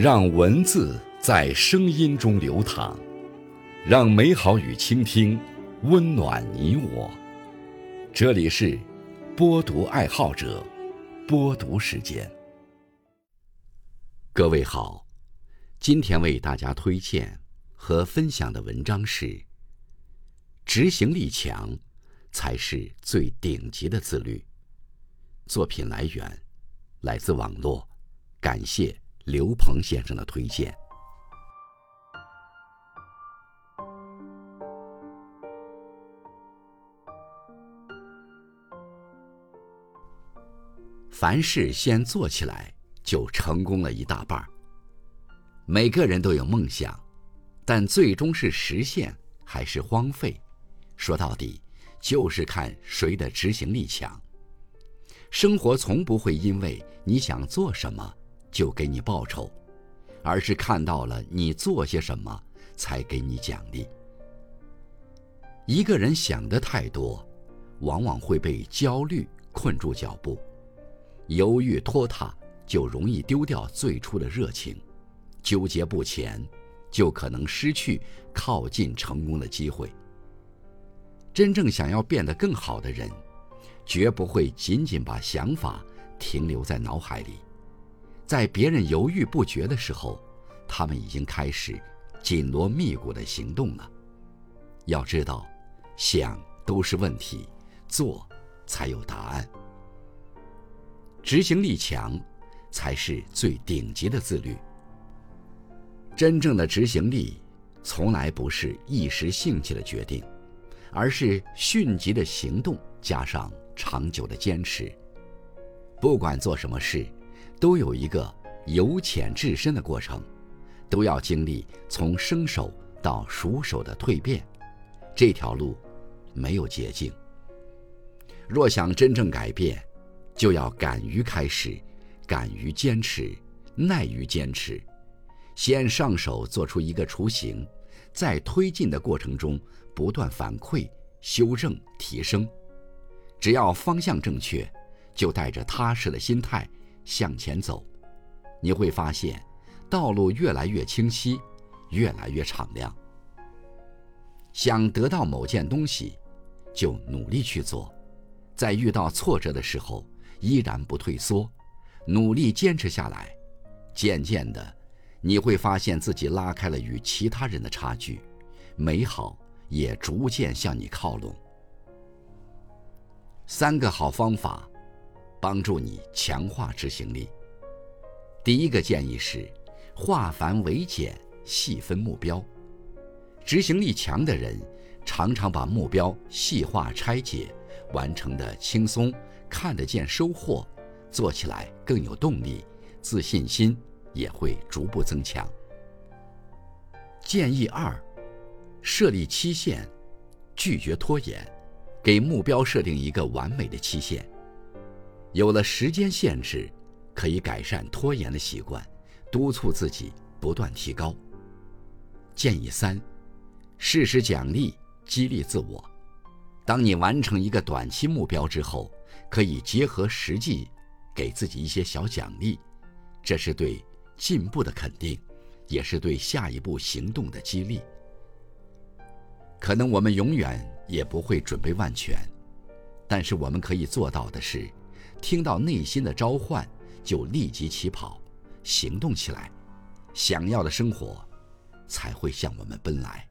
让文字在声音中流淌，让美好与倾听温暖你我。这里是播读爱好者播读时间。各位好，今天为大家推荐和分享的文章是：执行力强才是最顶级的自律。作品来源来自网络，感谢刘鹏先生的推荐。凡事先做起来，就成功了一大半每个人都有梦想，但最终是实现还是荒废，说到底就是看谁的执行力强。生活从不会因为你想做什么就给你报酬，而是看到了你做些什么才给你奖励。一个人想的太多，往往会被焦虑困住脚步，犹豫拖沓就容易丢掉最初的热情，纠结不前就可能失去靠近成功的机会。真正想要变得更好的人。绝不会仅仅把想法停留在脑海里，在别人犹豫不决的时候，他们已经开始紧锣密鼓的行动了。要知道，想都是问题，做才有答案。执行力强，才是最顶级的自律。真正的执行力，从来不是一时兴起的决定，而是迅疾的行动加上。长久的坚持，不管做什么事，都有一个由浅至深的过程，都要经历从生手到熟手的蜕变，这条路没有捷径。若想真正改变，就要敢于开始，敢于坚持，耐于坚持，先上手做出一个雏形，在推进的过程中不断反馈、修正、提升。只要方向正确，就带着踏实的心态向前走，你会发现道路越来越清晰，越来越敞亮。想得到某件东西，就努力去做，在遇到挫折的时候依然不退缩，努力坚持下来。渐渐的，你会发现自己拉开了与其他人的差距，美好也逐渐向你靠拢。三个好方法，帮助你强化执行力。第一个建议是，化繁为简，细分目标。执行力强的人，常常把目标细化拆解，完成的轻松，看得见收获，做起来更有动力，自信心也会逐步增强。建议二，设立期限，拒绝拖延。给目标设定一个完美的期限，有了时间限制，可以改善拖延的习惯，督促自己不断提高。建议三：适时奖励，激励自我。当你完成一个短期目标之后，可以结合实际，给自己一些小奖励，这是对进步的肯定，也是对下一步行动的激励。可能我们永远也不会准备万全，但是我们可以做到的是，听到内心的召唤就立即起跑，行动起来，想要的生活才会向我们奔来。